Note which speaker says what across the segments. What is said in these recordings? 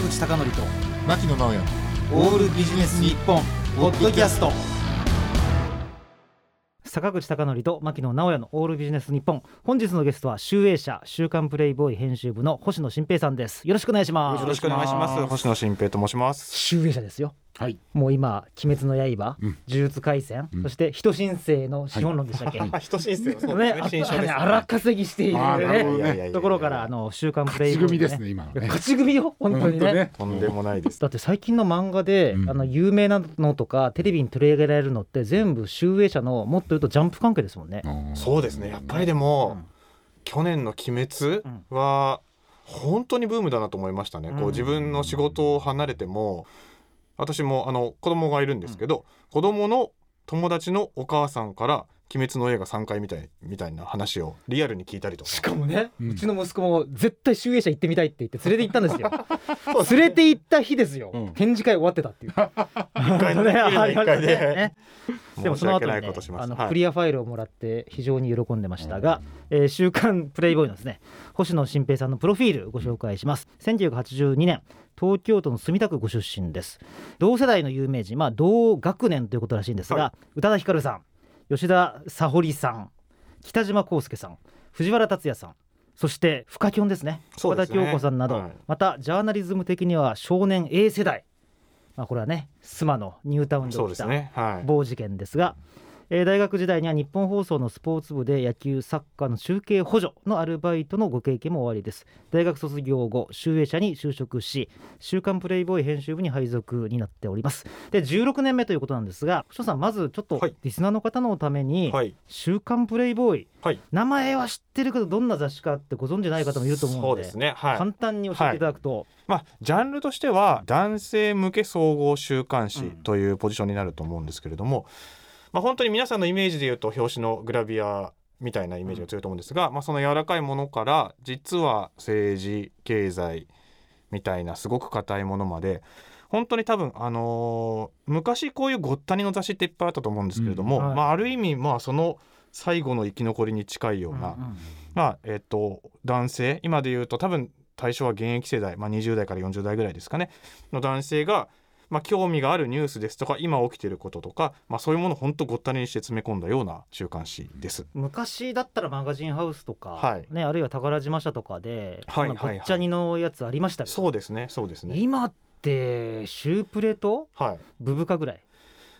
Speaker 1: 坂口孝則と
Speaker 2: 牧野直哉。
Speaker 1: オールビジネス日本ポッドキャスト。
Speaker 3: 坂口孝則と牧野直哉のオールビジネス日本。本日のゲストは集英社週刊プレイボーイ編集部の星野新平さんです。よろしくお願いします。
Speaker 4: よろしくお願いします。星野新平と申します。
Speaker 3: 集英社ですよ
Speaker 2: はい。
Speaker 3: もう今鬼滅の刃、
Speaker 2: うん。
Speaker 3: 呪術廻戦、
Speaker 2: うん。
Speaker 3: そして人申請の資本論でしたっけ、
Speaker 4: あ、人申請そう
Speaker 3: ね。荒稼ぎしているね。ところからあの週刊プレイ
Speaker 2: 勝ち組ですね今のね。
Speaker 3: 勝ち組よ本当にね。
Speaker 2: ね
Speaker 4: とんでもないです。
Speaker 3: だって最近の漫画で、
Speaker 2: うん。
Speaker 3: あの有名なのとかテレビに取り上げられるのって全部集英社のもっと言うとジャンプ関係ですもんね。
Speaker 4: そうですね。やっぱりでも、去年の鬼滅は本当にブームだなと思いましたね。こ
Speaker 3: うん。
Speaker 4: う自分の仕事を離れても、私もあの子供がいるんですけど、子供の友達のお母さんから鬼滅の映画3回みたいみたいな話をリアルに聞いたりとか。
Speaker 3: しかもね、
Speaker 2: う
Speaker 3: うんちの息子も絶対集英社行ってみたいって言って連れて行ったんですよ。連れて行った日ですよ、
Speaker 2: うん。
Speaker 3: 展示会終わってたっていう。
Speaker 4: 一回のね
Speaker 3: ね ありましたね
Speaker 4: 一回で。
Speaker 3: ねでもその後に、ね。あの
Speaker 4: はい。
Speaker 3: クリアファイルをもらって非常に喜んでましたが、えー週刊プレイボーイのですね星野新平さんのプロフィールご紹介します。1982年東京都の墨田区ご出身です。同世代の有名人まあ同学年ということらしいんですが、
Speaker 4: は
Speaker 3: 宇多田ヒカルさん吉田沙保里さん北島康介さん藤原竜也さんそしてフカキョンですね岡田京子さんなど、
Speaker 4: はい
Speaker 3: またジャーナリズム的には少年 A 世代まあこれはねスマのニュータウンで起きた
Speaker 4: そうですね。はい。
Speaker 3: 某事件ですが、えー大学時代には日本放送のスポーツ部で野球サッカーの中継補助のアルバイトのご経験もおありです大学卒業後集英社に就職し週刊プレイボーイ編集部に配属になっておりますで16年目ということなんですが星野さんまずちょっと
Speaker 4: はい
Speaker 3: リスナーの方のために、
Speaker 4: はい。
Speaker 3: 週刊プレイボーイ
Speaker 4: はい。
Speaker 3: 名前は知ってるけどどんな雑誌かってご存じない方もいると思うので
Speaker 4: そうですね。はい。
Speaker 3: 簡単に教えていただくと、
Speaker 4: まあ、ジャンルとしては男性向け総合週刊誌
Speaker 3: うん
Speaker 4: というポジションになると思うんですけれども、まあ、本当に皆さんのイメージで言うと表紙のグラビアみたいなイメージが強いと思うんですが、まあ、その柔らかいものから実は政治経済みたいなすごく硬いものまで本当に多分、あのー昔こういうごったにの雑誌っていっぱいあったと思うんですけれども、
Speaker 3: うんはい。
Speaker 4: まあ、ある意味まあその最後の生き残りに近いような、
Speaker 3: うんうん
Speaker 4: まあえっと男性今で言うと多分対象は現役世代、まあ、20代から40代ぐらいですかねの男性が、まあ、興味があるニュースですとか今起きてることとか、まあ、そういうものを本当ごったにして詰め込んだような週刊誌です。
Speaker 3: 昔だったらマガジンハウスとか、
Speaker 4: はい。
Speaker 3: ね、あるいは宝島社とかで、
Speaker 4: はい
Speaker 3: こんなごっちゃにのやつありましたけど、
Speaker 4: そうですねそうですね。
Speaker 3: 今ってシュープレと
Speaker 4: はい。
Speaker 3: ブブカぐらい？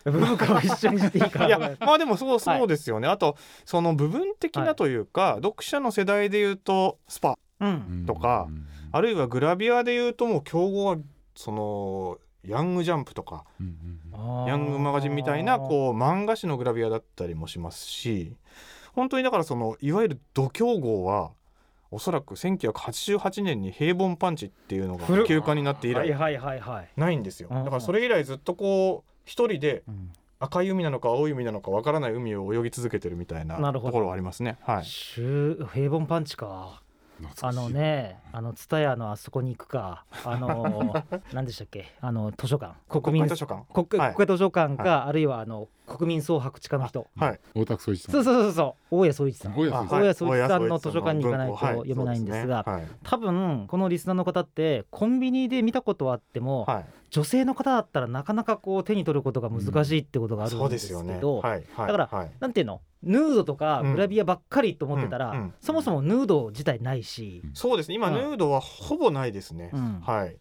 Speaker 3: ブブカは一緒にしていいか。
Speaker 4: いやまあでもそうそうですよね、あとその部分的
Speaker 3: は
Speaker 4: ないというか、読者の世代で言うとスパ
Speaker 3: うん。
Speaker 4: とかあるいはグラビアで言うともう競合はそのヤングジャンプとかヤングマガジンみたいなこう漫画誌のグラビアだったりもしますし本当にだからそのいわゆる度胸号はおそらく1988年に平凡パンチっていうのが
Speaker 3: 古っ。
Speaker 4: 休刊になって以来
Speaker 3: はいはいはいはい、
Speaker 4: ないんですよ。
Speaker 3: うん
Speaker 4: だからそれ以来ずっとこう一人で
Speaker 3: うん。
Speaker 4: 赤い海なのか青い海なのかわからない海を泳ぎ続けてるみたいな
Speaker 3: なるほど。
Speaker 4: ところはありますね。はい、
Speaker 3: 平凡パンチかあのねあの蔦屋のあそこに行くか。あの 何でしたっけ？あの図書館。国民
Speaker 4: 図書館。
Speaker 3: 国
Speaker 4: はい。
Speaker 3: 国会図書館か、あるいはあの国民総白地課の人。
Speaker 4: はい。
Speaker 2: 大田区総一さん。
Speaker 3: そうそうそうそう。大家総一さん。
Speaker 2: 大家総一さん。
Speaker 3: 大家総一さんの図書館に行かないと読めないんですが
Speaker 4: はい
Speaker 3: 多分このリスナーの方ってコンビニで見たことはあっても、
Speaker 4: はい。
Speaker 3: 女性の方だったらなかなかこう手に取ることが難しいってことがあるん
Speaker 4: そう
Speaker 3: で
Speaker 4: ですすよね。
Speaker 3: けど、
Speaker 4: はいはい。
Speaker 3: だから
Speaker 4: はい
Speaker 3: なんていうの？ヌードとか
Speaker 4: うん
Speaker 3: グラビアばっかりと思ってたら、
Speaker 4: うんうん。
Speaker 3: そもそもヌード自体ないし、
Speaker 4: そうですね。今
Speaker 3: うん。
Speaker 4: ヌードはほぼないですね、
Speaker 3: うん。
Speaker 4: はい、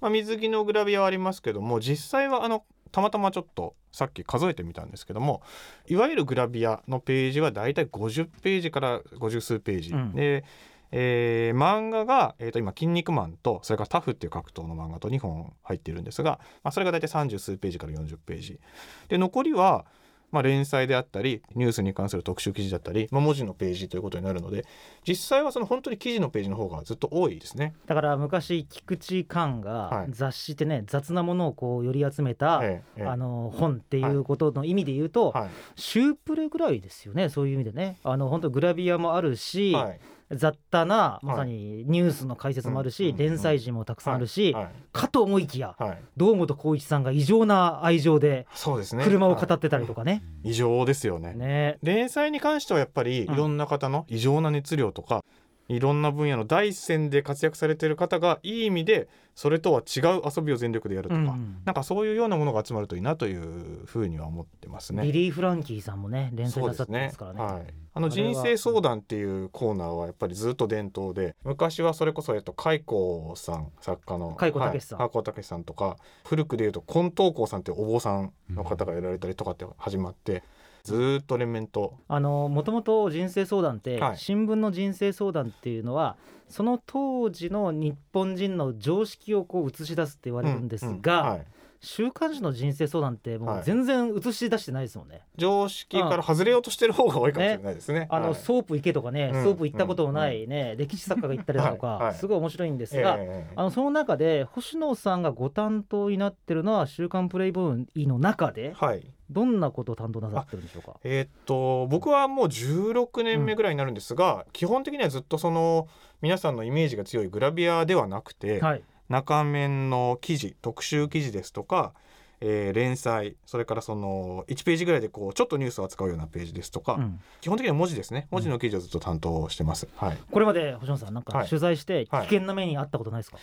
Speaker 4: まあ、水着のグラビアはありますけども実際はあのたまたまちょっとさっき数えてみたんですけどもいわゆるグラビアのページはだいたい50ページから50数ページ、
Speaker 3: うん。
Speaker 4: で、えー漫画が、えー、と今「筋肉マン」とそれから「タフ」っていう格闘の漫画と2本入っているんですが、まあ、それがだいたい30数ページから40ページ。で残りはまあ、連載であったりニュースに関する特集記事だったり、まあ、文字のページということになるので実際はその本当に記事のページの方がずっと多いですね。
Speaker 3: だから昔菊池寛が
Speaker 4: はい。
Speaker 3: 雑誌ってね、雑なものをこう寄り集めた、
Speaker 4: ええええ。
Speaker 3: あの本っていうことの意味で言うと、
Speaker 4: はい。
Speaker 3: シュープレぐらいですよねそういう意味でね。あの本当グラビアもあるし、
Speaker 4: はい
Speaker 3: 雑多なまさにニュースの解説もあるし、
Speaker 4: うん
Speaker 3: 連載陣もたくさんあるし、
Speaker 4: はい。
Speaker 3: かと思いきや
Speaker 4: はい、
Speaker 3: 堂本光一さんが異常な愛情で
Speaker 4: そうですね。
Speaker 3: 車を語
Speaker 4: はい
Speaker 3: ってたりとかね。
Speaker 4: 異常ですよね。
Speaker 3: ね。
Speaker 4: 連載に関してはやっぱりい
Speaker 3: うん。
Speaker 4: ろんな方の異常な熱量とか、いろんな分野の第一線で活躍されている方がいい意味でそれとは違う遊びを全力でやるとか、
Speaker 3: うん
Speaker 4: なんかそういうようなものが集まるといいなというふうには思ってますね。
Speaker 3: ビリー・フランキーさんもね連載なさってますからね。
Speaker 4: はい、あの人生相談っていうコーナーはやっぱりずっと伝統で昔はそれこそえっと海子さん作家の
Speaker 3: 海子武さん。
Speaker 4: はい。武さんとか古くでいうと金東光さんっていうお坊さんの方がやられたりとかって始まって、ずっと連綿と。
Speaker 3: あのもともと人生相談って、
Speaker 4: はい。
Speaker 3: 新聞の人生相談っていうのはその当時の日本人の常識をこう映し出すって言われるんですが、
Speaker 4: うんうん。はい
Speaker 3: 週刊誌の人生相談ってもう
Speaker 4: はい。
Speaker 3: 全然映し出してないですもんね。
Speaker 4: 常識から外れようとしてる方が多いかもしれないですね。
Speaker 3: あの、
Speaker 4: はい。
Speaker 3: ソープ行けとかね、
Speaker 4: うん。
Speaker 3: ソープ行ったこともないね、歴史作家が行ったりだとか、
Speaker 4: はい。はい。
Speaker 3: すごい面白いんですが、
Speaker 4: ええ
Speaker 3: あのその中で星野さんがご担当になってるのは「週刊プレイボーイ」の中で
Speaker 4: はい。
Speaker 3: どんなことを担当なさってるんでしょうか？
Speaker 4: えーっと僕はもう16年目ぐらいになるんですが、基本的にはずっとその皆さんのイメージが強いグラビアではなくて、
Speaker 3: はい、
Speaker 4: 中面の記事特集記事ですとか、えー連載それからその1ページぐらいでこうちょっとニュースを扱うようなページですとか、
Speaker 3: うん。
Speaker 4: 基本的には文字ですね。文字の記事をずっと担当してます。はい、
Speaker 3: これまで星野さんなんか
Speaker 4: はい。
Speaker 3: 取材して危
Speaker 4: はい。
Speaker 3: 険な目にあったことないですか、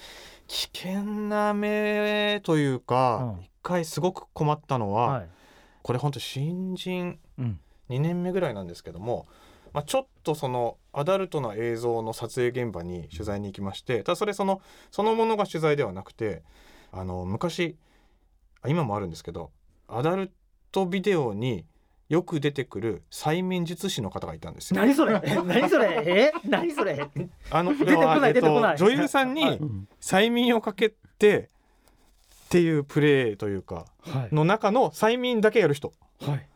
Speaker 4: 危険な目というか、
Speaker 3: うん。
Speaker 4: 一回すごく困ったのは、
Speaker 3: はい。
Speaker 4: これ本当新人
Speaker 3: うん。
Speaker 4: 2年目ぐらいなんですけども、まあ、ちょっとそのアダルトな映像の撮影現場に取材に行きましてただそれそのそのものが取材ではなくてあの昔あ今もあるんですけどアダルトビデオによく出てくる催眠術師の方がいたんですよ。
Speaker 3: 何それ？え何それ？え？何それ、
Speaker 4: あの
Speaker 3: 出てこない
Speaker 4: 要はえっと
Speaker 3: 出てこない。
Speaker 4: 女優さんに
Speaker 3: はい。
Speaker 4: 催眠をかけてっていうプレーというか
Speaker 3: はい。
Speaker 4: の中の催眠だけやる人。っ
Speaker 3: はい。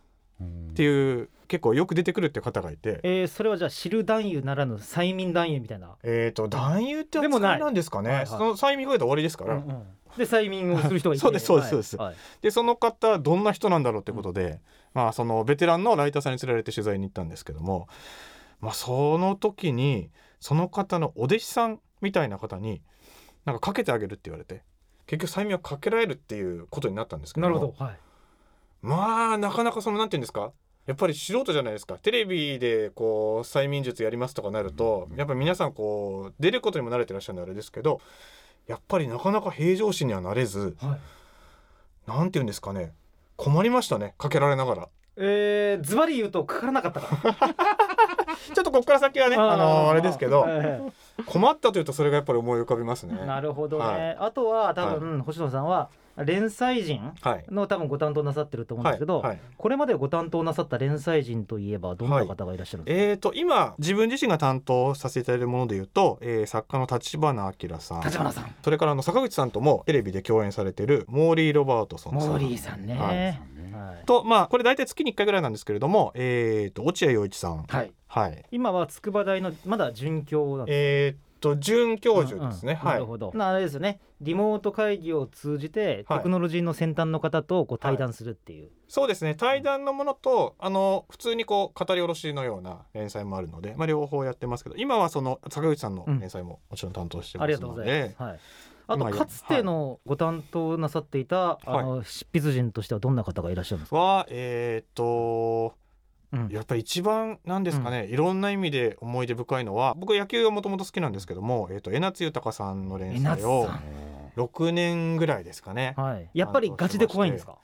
Speaker 4: ていう結構よく出てくるって方がいて。
Speaker 3: えー、それはじゃあ知る男優ならぬ催眠男優みたいな、
Speaker 4: えー、と男優って
Speaker 3: でもない。
Speaker 4: 扱いなんですかね、
Speaker 3: はいはい。
Speaker 4: その催眠声で終わりですから、
Speaker 3: うんうん。で催眠をする人がいて。
Speaker 4: そうですそうですそうです。
Speaker 3: はい。
Speaker 4: でその方どんな人なんだろうってことで、まあそのベテランのライターさんに連れられて取材に行ったんですけども、まあ、その時にその方のお弟子さんみたいな方になんかかけてあげるって言われて結局催眠をかけられるっていうことになったんですけども
Speaker 3: なるほど、はい、
Speaker 4: まあなかなかそのなんていうんですかやっぱり素人じゃないですか。テレビでこう催眠術やりますとかなるとやっぱり皆さんこう出ることにも慣れてらっしゃるのであれですけどやっぱりなかなか平常心にはなれず
Speaker 3: はい、
Speaker 4: なんていうんですかね。困りましたね。かけられながら。
Speaker 3: えー、ズバリ言うとかからなかったか。
Speaker 4: ちょっとここから先はねあのあれですけど
Speaker 3: はい
Speaker 4: 困ったというとそれがやっぱり思い浮かびますね。
Speaker 3: なるほどね、
Speaker 4: はい。
Speaker 3: あとは多分、星野さんは連載人
Speaker 4: はい。
Speaker 3: の多分ご担当なさってると思うんですけど、
Speaker 4: はいはい。
Speaker 3: これまでご担当なさった連載人といえばどんな方がいらっしゃるんですか、
Speaker 4: えー、と今自分自身が担当させていただいているものでいうと、えー作家の立花明さん。
Speaker 3: 立花さん。
Speaker 4: それからあの坂口さんともテレビで共演されているモーリー・ロバートソンさん。
Speaker 3: モーリーさんね、
Speaker 4: は
Speaker 3: はい。い
Speaker 4: とまあこれ大体月に1回ぐらいなんですけれども、えー、と落合陽一さん。
Speaker 3: はい。
Speaker 4: はい。
Speaker 3: 今は筑波大のまだ准教なんです
Speaker 4: えー、と准教授ですね、はい
Speaker 3: うん。うんなるほど、なあれですよね。リモート会議を通じて
Speaker 4: はい。
Speaker 3: テクノロジーの先端の方とこう対談するっていう、
Speaker 4: そうですね。対談のものとあの普通にこう語り下ろしのような連載もあるので、まあ、両方やってますけど今はその坂口さんの連載ももちろん担当して
Speaker 3: あり
Speaker 4: ますので、
Speaker 3: がとうございます、はい、あとかつてのご担当なさっていた、あの執筆人としてはどんな方がいらっしゃるんですか、
Speaker 4: はえっ、と
Speaker 3: うん。
Speaker 4: やっぱり一番なんですかね、いろんな意味で思い出深いのは僕野球がもともと好きなんですけども、えー、と江夏豊さんの連載を
Speaker 3: さん。
Speaker 4: 6年ぐらいですかね。
Speaker 3: はい、やっぱりガチで怖いんですか？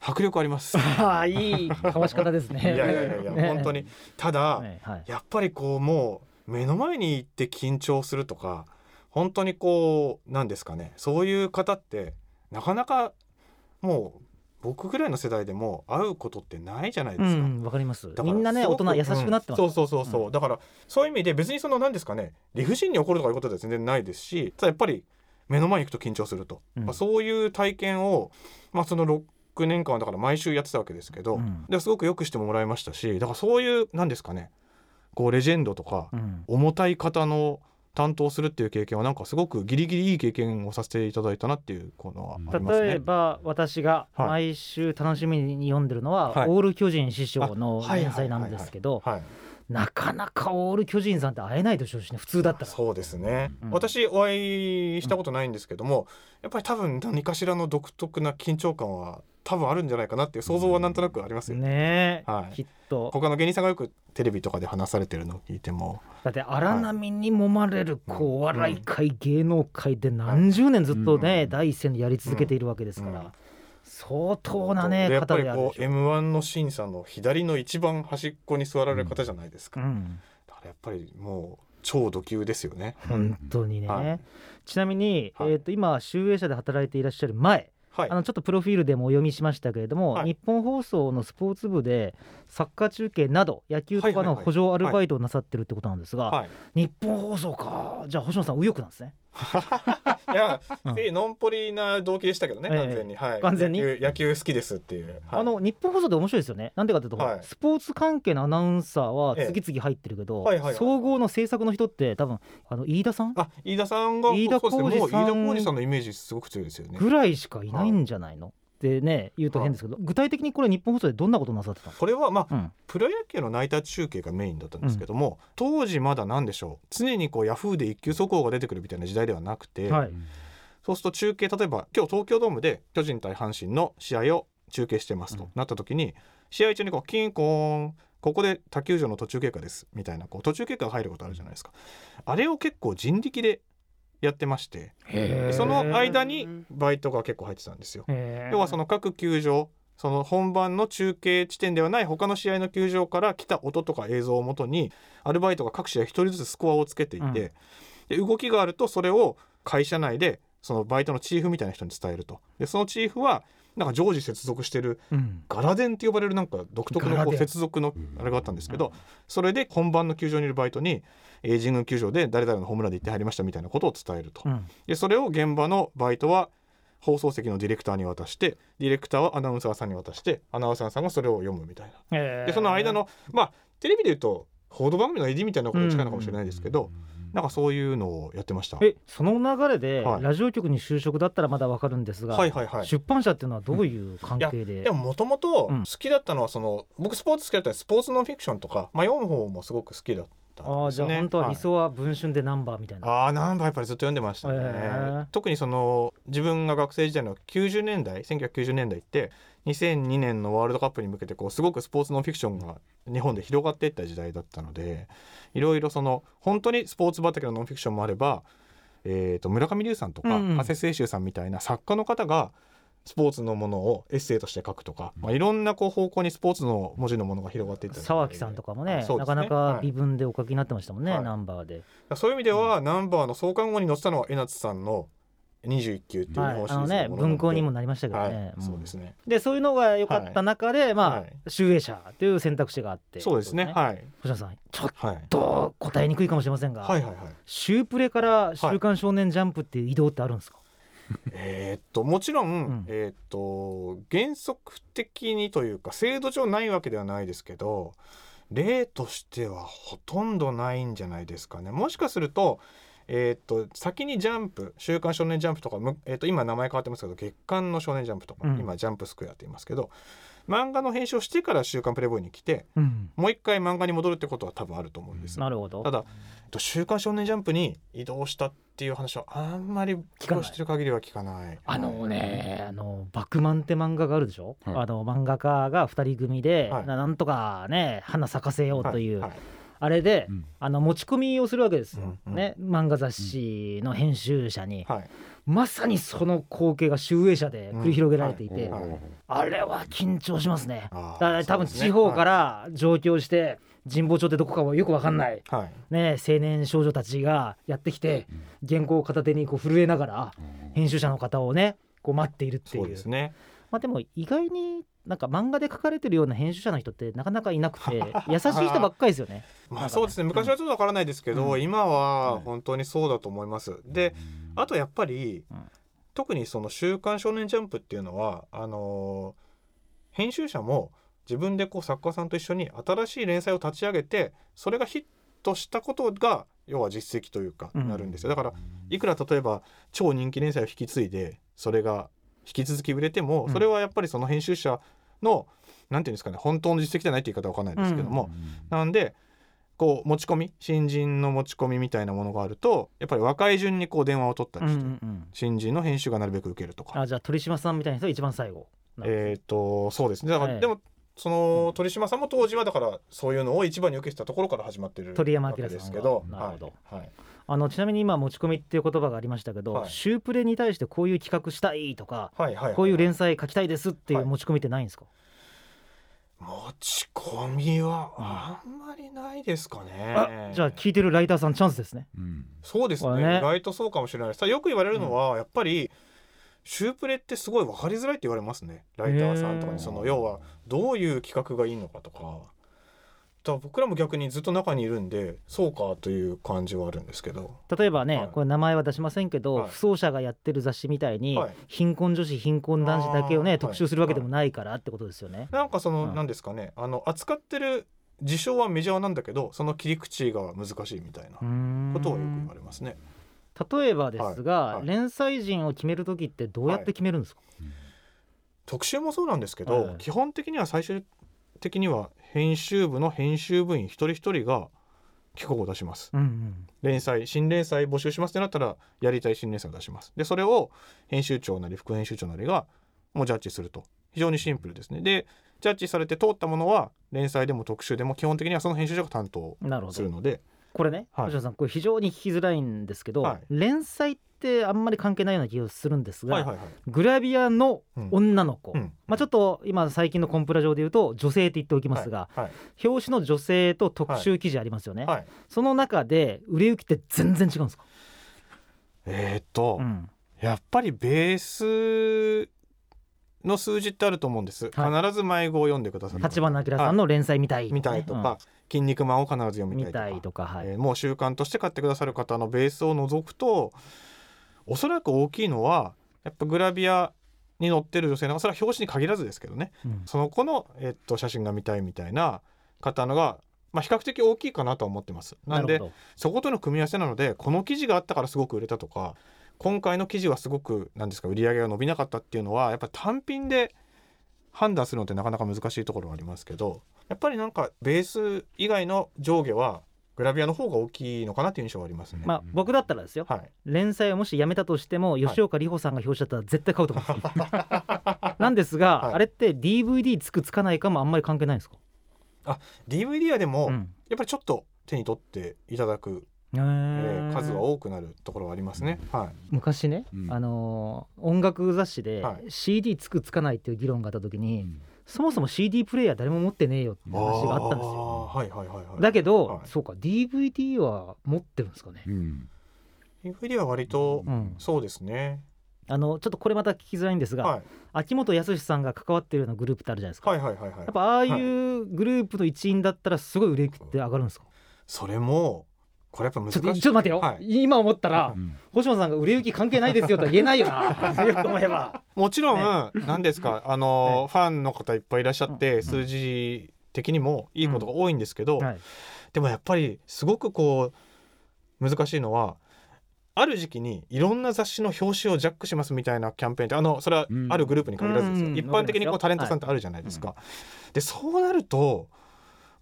Speaker 4: 迫力あります。い
Speaker 3: ああいいかわし方ですね。
Speaker 4: やいやいやいや、
Speaker 3: ね。
Speaker 4: 本当に。ただ、
Speaker 3: はいはい。
Speaker 4: やっぱりこうもう目の前に行って緊張するとか本当にこうなんですかねそういう方ってなかなかもう僕ぐらいの世代でも会うことってないじゃないですか。
Speaker 3: うんわかります。みんなね大人優しくなってます、
Speaker 4: うんそうそうそうそう、
Speaker 3: うん。
Speaker 4: だからそういう意味で別にその何ですかね理不尽に起こるとかいうことでは全然ないですしただやっぱり目の前に行くと緊張すると、
Speaker 3: うん。
Speaker 4: まあ、そういう体験を、まあ、その6年間はだから毎週やってたわけですけど、
Speaker 3: うん。
Speaker 4: ですごくよくしてもらいましたしだからそういう何ですかねこうレジェンドとか
Speaker 3: うん。
Speaker 4: 重たい方の担当するっていう経験はなんかすごくギリギリいい経験をさせていただいたなっていうこのはありますね。
Speaker 3: 例えば私が
Speaker 4: はい。
Speaker 3: 毎週楽しみに読んでるのは、
Speaker 4: はい。
Speaker 3: オール巨人師匠の連載なんですけど
Speaker 4: はい、
Speaker 3: なかなかオール巨人さんって会えないでしょうしね。普通だったら。
Speaker 4: そうですね、
Speaker 3: うん。
Speaker 4: 私お会いしたことないんですけども、やっぱり多分何かしらの独特な緊張感は多分あるんじゃないかなっていう想像はなんとなくありますよ。ね。はい。
Speaker 3: きっと。
Speaker 4: 他の芸人さんがよくテレビとかで話されてるのを聞いても。
Speaker 3: だって荒波に揉まれるこうお
Speaker 4: うん。
Speaker 3: 笑い界、芸能界で何十年ずっとね、
Speaker 1: うん。
Speaker 3: 第一線でやり続けているわけですから、
Speaker 4: うん
Speaker 3: 相当なね
Speaker 4: でやっぱり m 1の審査の左の一番端っこに座られる方じゃないですか、
Speaker 3: うん、
Speaker 4: だからやっぱりもう超ド級ですよね。
Speaker 3: 本当にね、
Speaker 4: はい。
Speaker 3: ちなみに、
Speaker 4: はい。
Speaker 3: えー、と今集英社で働いていらっしゃる前
Speaker 4: はい。
Speaker 3: あのちょっとプロフィールでもお読みしましたけれども、
Speaker 4: はい。
Speaker 3: 日本放送のスポーツ部でサッカー中継など野球とかの補助アルバイトをなさってるってことなんですが、
Speaker 4: はい、
Speaker 3: 日本放送か。じゃあ星野さん右翼なんですね
Speaker 4: いや、
Speaker 3: うん。
Speaker 4: えノンポリな動機でしたけどね、
Speaker 3: ええ。
Speaker 4: 完全に、はい、
Speaker 3: 完全に？
Speaker 4: 野球好きですっていう、はい。
Speaker 3: あの日本放送で面白いですよね。なんでかというと、
Speaker 4: はい。
Speaker 3: スポーツ関係のアナウンサーは
Speaker 4: ええ。
Speaker 3: 次々入ってるけど、
Speaker 4: はいはいはい。
Speaker 3: 総合の制作の人って多分あの飯田さん？
Speaker 4: あ飯田さんが
Speaker 3: 飯田浩二さん
Speaker 4: 飯田浩二さんのイメージすごく強いですよね。
Speaker 3: ぐらいしかいないんじゃないの、ってね言うと変ですけど、具体的にこれ日本放送でどんなことなさってたの？
Speaker 4: これはまあ
Speaker 3: うん。
Speaker 4: プロ野球のナイター中継がメインだったんですけども、当時まだ何でしょう。常にこうヤフーで一級速報が出てくるみたいな時代ではなくて、
Speaker 3: はい。
Speaker 4: そうすると中継例えば今日東京ドームで巨人対阪神の試合を中継してますと、
Speaker 3: うん。
Speaker 4: なった時に試合中にこうキンコーンここで他球場の途中経過ですみたいなこう途中経過が入ることあるじゃないですか。あれを結構人力でやってまして。その間にバイトが結構入ってたんですよ。要はその各球場その本番の中継地点ではない他の試合の球場から来た音とか映像をもとにアルバイトが各試合一人ずつスコアをつけていて、
Speaker 3: うん。
Speaker 4: で動きがあるとそれを会社内でそのバイトのチーフみたいな人に伝えると。でそのチーフはなんか常時接続してる
Speaker 3: うん。
Speaker 4: ガラデンって呼ばれるなんか独特のこう接続のあれがあったんですけどそれで本番の球場にいるバイトにエイジング球場で誰々のホームランで行って入りましたみたいなことを伝えると。
Speaker 3: うん。
Speaker 4: でそれを現場のバイトは放送席のディレクターに渡してディレクターはアナウンサーさんに渡してアナウンサーさんがそれを読むみたいな。
Speaker 3: へー。
Speaker 4: でその間のまあテレビでいうと報道番組の AD みたいなことに近いのかもしれないですけど、なんかそういうのをやってました。
Speaker 3: えその流れで、
Speaker 4: はい。
Speaker 3: ラジオ局に就職だったらまだわかるんですが、
Speaker 4: はいはいはい。
Speaker 3: 出版社っていうのはどういう関係で、
Speaker 4: でももともと
Speaker 3: うん。
Speaker 4: 好きだったのはその、僕スポーツ好きだったらスポーツノンフィクションとか、まあ、読む方もすごく好きだったん
Speaker 3: ああじゃあ。本当は理想は文春でナンバーみたいな、
Speaker 4: ああナンバーやっぱりずっと読んでましたね、
Speaker 3: へー。
Speaker 4: 特にその自分が学生時代の90年代1990年代って2002年のワールドカップに向けてこうすごくスポーツノンフィクションが日本で広がっていった時代だったのでいろいろその本当にスポーツ畑のノンフィクションもあれば、えー、と村上龍さんとか
Speaker 3: うんうん。
Speaker 4: 加瀬清舟さんみたいな作家の方がスポーツのものをエッセイとして書くとか、まあ、いろんなこう方向にスポーツの文字のものが広がっていった
Speaker 3: 沢木さんとかもね
Speaker 4: ね。
Speaker 3: なかなか
Speaker 4: はい。
Speaker 3: 微文でお書きになってましたもんね、
Speaker 4: はい。
Speaker 3: ナンバーで、
Speaker 4: そういう意味では、ナンバーの創刊号に載せたのは江夏さんの21級っていう日
Speaker 3: はい、
Speaker 4: 本シリー
Speaker 3: あのね文庫にもなりましたけど
Speaker 4: は
Speaker 3: ね、
Speaker 4: い、そうですね。
Speaker 3: でそういうのが良かった中で、まあ、
Speaker 4: はい。
Speaker 3: 集英社という選択肢があって
Speaker 4: そうですね。はい。
Speaker 3: 星野さんちょっ
Speaker 4: はい。
Speaker 3: と答えにくいかもしれませんが、
Speaker 4: はいはいはい。
Speaker 3: シュープレから「週刊少年ジャンプ」っていう移動ってあるんですか、
Speaker 4: えーっともちろん、
Speaker 3: ん。
Speaker 4: えーっと原則的にというか制度上ないわけではないですけど例としてはほとんどないんじゃないですかね。もしかすると,、えーっと先にジャンプ「週刊少年ジャンプ」とか、むえーっと今名前変わってますけど月刊の少年ジャンプとか、
Speaker 3: うん。
Speaker 4: 今ジャンプスクエアって言いますけど漫画の編集をしてから「週刊プレイボーイ」に来て
Speaker 3: うん、
Speaker 4: もう一回漫画に戻るってことは多分あると思うんです。
Speaker 3: なるほど。
Speaker 4: ただえっと週刊少年ジャンプに移動したっていう話はあんまり
Speaker 3: 聞か
Speaker 4: してる限りは聞かない。
Speaker 3: あのね、あのバクマンって漫画があるでしょ、
Speaker 1: はい。
Speaker 3: あの漫画家が二人組で、
Speaker 4: はい。
Speaker 3: ななんとかね花咲かせようという、
Speaker 4: はい。はい
Speaker 3: あれで、
Speaker 1: うん。
Speaker 3: あの持ち込みをするわけですよ、ね。漫画雑誌の編集者に、
Speaker 4: はい。
Speaker 3: まさにその光景が集英社で繰り広げられていて、あれは緊張しますね。だから多分地方から上京して神保町ってどこかはよくわかんない、
Speaker 4: はい。
Speaker 3: ね、青年少女たちがやってきて原稿を片手にこう震えながら編集者の方をねこう待っているってい
Speaker 4: そううですね。
Speaker 3: まあでも意外になんか漫画で書かれてるような編集者の人ってなかなかいなくて 優しい人ばっかりですよね。
Speaker 4: まあそうですね。昔はちょっとわからないですけど、
Speaker 3: うん。
Speaker 4: 今は
Speaker 1: はい
Speaker 4: 本当にそうだと思います。であとやっぱり、
Speaker 3: うん。
Speaker 4: 特にその「週刊少年ジャンプ」っていうのはあのー編集者も自分でこう作家さんと一緒に新しい連載を立ち上げてそれがヒットしたことが要は実績というか
Speaker 3: うん。
Speaker 4: なるんですよ、だからいくら例えば超人気連載を引き継いでそれが引き続き売れても
Speaker 3: うん。
Speaker 4: それはやっぱりその編集者のなんていうんですかね本当の実績じゃないって言い方は分かんないですけども、なんでこう持ち込み新人の持ち込みみたいなものがあるとやっぱり若い順にこう電話を取ったりして、新人の編集がなるべく受けるとか。
Speaker 3: あじゃあ鳥島さんみたいな人が一番最後。
Speaker 4: えっ、とそうですね。だから、
Speaker 3: はい。
Speaker 4: でもその鳥島さんも当時はだからそういうのを一番に受けてたところから始まってる
Speaker 3: 鳥山明
Speaker 4: ですけど
Speaker 3: なるほど。
Speaker 4: はいはい
Speaker 3: あのちなみに今持ち込みっていう言葉がありましたけど、
Speaker 4: はい。
Speaker 3: シュープレに対してこういう企画したいとか、
Speaker 4: はいはいはい
Speaker 3: こういう連載書きたいですってい
Speaker 4: はい
Speaker 3: う持ち込みってないんですか、
Speaker 4: 持ち込みはあんまりないですかね、
Speaker 3: あじゃあ聞いてるライターさんチャンスですね。
Speaker 2: うん。
Speaker 4: そうですね。
Speaker 3: ね。
Speaker 4: 意外とそうかもしれないです。ただよく言われるのは、やっぱりシュープレってすごい分かりづらいって言われますね。ライターさんとかに。その要はどういう企画がいいのかとかだ僕らも逆にずっと中にいるんでそうかという感じはあるんですけど。
Speaker 3: 例えばね、
Speaker 4: はい。
Speaker 3: これ名前は出しませんけど、
Speaker 4: はい。
Speaker 3: 不走者がやってる雑誌みたいに、
Speaker 4: はい。
Speaker 3: 貧困女子貧困男子だけをね、特集するわけでもないからってことですよね、
Speaker 4: なんかその
Speaker 3: うん。
Speaker 4: 何ですかね。あの扱ってる事象はメジャーなんだけどその切り口が難しいみたいなことはよく言われますね。
Speaker 3: 例えばですが、連載陣を決める時ってどうやって決めるんですか、
Speaker 4: 特集もそうなんですけど、
Speaker 3: はい。
Speaker 4: 基本的には最終的には編集部の編集部員一人一人が企画を出します。
Speaker 3: うんうん。
Speaker 4: 連載新連載募集しますってなったらやりたい新連載を出しますでそれを編集長なり副編集長なりがもうジャッジすると。非常にシンプルですね。でジャッジされて通ったものは連載でも特集でも基本的にはその編集長が担当するので。
Speaker 3: これね、
Speaker 4: はい。
Speaker 3: 星野さんこれ非常に聞きづらいんですけど、
Speaker 4: はい。
Speaker 3: 連載ってあんまり関係ないような気がするんですが、
Speaker 4: はいはいはい。
Speaker 3: グラビアの
Speaker 4: うん。
Speaker 3: 女の子、
Speaker 4: うん。
Speaker 3: まあ、ちょっと今最近のコンプラ上で言うと女性って言っておきますが、
Speaker 4: はい。
Speaker 3: 表紙の女性と特集記事ありますよね、
Speaker 4: はい。はい。
Speaker 3: その中で売れ行きって全然違うんですか、
Speaker 4: えーっと、
Speaker 3: うん。
Speaker 4: やっぱりベースの数字ってあると思うんです、
Speaker 3: は
Speaker 4: 必ず迷子を読んでくださる
Speaker 3: 立花明さんの連載見たい、
Speaker 4: みたいとか、筋肉マンを必ず読みたいとか。
Speaker 3: たいとか、はい。
Speaker 4: えーもう習慣として買ってくださる方のベースを除くとおそらく大きいのはやっぱグラビアに載ってる女性のそれは表紙に限らずですけどね。
Speaker 3: うん。
Speaker 4: その子の、えっと、写真が見たいみたいな方のが、まあ、比較的大きいかなとは思ってます。なんでそことの組み合わせなのでこの記事があったからすごく売れたとか今回の記事はすごくなんですか売り上げが伸びなかったっていうのはやっぱ単品で判断するのってなかなか難しいところはありますけどやっぱりなんかベース以外の上下はグラビアの方が大きいのかなっていう印象はありますね。
Speaker 3: まあ僕だったらですよ、
Speaker 4: はい、
Speaker 3: 連載をもしやめたとしても
Speaker 4: い。
Speaker 3: 吉岡里帆さんが表紙だったら絶対買うと思うんですよ。なんですが、
Speaker 4: はい。
Speaker 3: あれって DVD つくつかないかもあんまり関係ないんですか、
Speaker 4: DVD はでも、
Speaker 3: うん。
Speaker 4: やっぱりちょっと手に取っていただく、
Speaker 3: へ
Speaker 4: え
Speaker 3: ー
Speaker 4: ー数は多くなるところはありますね。はい、
Speaker 3: 昔ね、
Speaker 2: うん。
Speaker 3: あのー音楽雑誌で
Speaker 4: はい。
Speaker 3: CD つくつかないっていう議論があった時に、
Speaker 2: うん
Speaker 3: そもそも CD プレイヤー誰も持ってねえよって話があったんですよ。
Speaker 4: はいはいはいはい。
Speaker 3: だけど、
Speaker 4: はい。
Speaker 3: そうか DVD は持ってるんですかね、
Speaker 2: うん、
Speaker 4: DVD は割と、
Speaker 3: うん、
Speaker 4: そうですね。
Speaker 3: あのちょっとこれまた聞きづらいんですが、
Speaker 4: はい。
Speaker 3: 秋元康さんが関わってるようなグループってあるじゃないですか、
Speaker 4: はいはいはいはい。
Speaker 3: やっ。ぱああいうグループの一員だったらすごい売れ行きって上がるんですか？
Speaker 4: それもこれやっぱ難しい。
Speaker 3: ちょっと待ってよ、
Speaker 4: はい。
Speaker 3: 今思ったら
Speaker 2: うん。
Speaker 3: 星野さんが売れ行き関係ないですよとは言えないよな。よく思えば。
Speaker 4: もちろん、
Speaker 3: ね。
Speaker 4: 何ですか。あの、ファンの方いっぱいいらっしゃって、
Speaker 3: うん。
Speaker 4: 数字的にもいいことが多いんですけど、
Speaker 3: はい。
Speaker 4: でもやっぱりすごくこう難しいのはある時期にいろんな雑誌の表紙をジャックしますみたいなキャンペーンってあのそれは
Speaker 2: うん。
Speaker 4: あるグループに限らずですよ、
Speaker 3: うん。
Speaker 4: 一般的にこうタレントさんってあるじゃないですか。でそうなると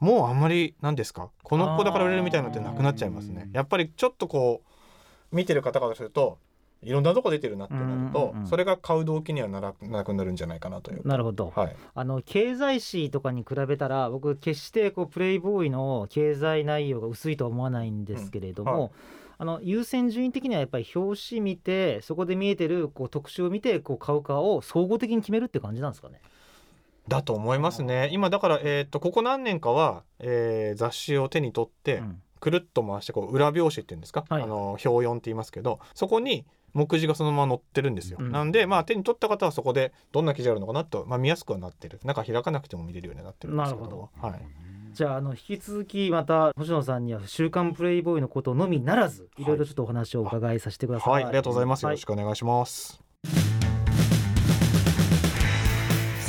Speaker 4: もうあんまり何ですか？この子だから売れるみたいなのってなくなっちゃいますね。やっぱりちょっとこう見てる方からするといろんなとこ出てるなってなると、それが買う動機にはならなくなるんじゃないかなという。
Speaker 3: なるほど、
Speaker 4: はい、
Speaker 3: あの経済誌とかに比べたら僕決してこうプレイボーイの経済内容が薄いとは思わないんですけれども、
Speaker 4: うんはい。
Speaker 3: あの優先順位的にはやっぱり表紙見てそこで見えてるこう特集を見てこう買うかを総合的に決めるって感じなんですかね？
Speaker 4: だと思いますね。今だから、えー、とここ何年かは、えー雑誌を手に取って、
Speaker 3: うん。
Speaker 4: くるっと回してこう裏表紙っていうんですか、
Speaker 3: はい。
Speaker 4: あの表4って言いますけどそこに目次がそのまま載ってるんですよ、
Speaker 3: うん。
Speaker 4: なんでまあ手に取った方はそこでどんな記事あるのかなと、まあ、見やすくはなってる。中開かなくても見れるようになってるんですけど。
Speaker 3: なるほ
Speaker 4: はい、
Speaker 3: じゃああの引き続きまた星野さんには「週刊プレイボーイ」のことのみならずいろいろちょっとお話をお伺いさせてください。
Speaker 4: はい、ありがとうございます、
Speaker 3: は
Speaker 4: よろしくお願いします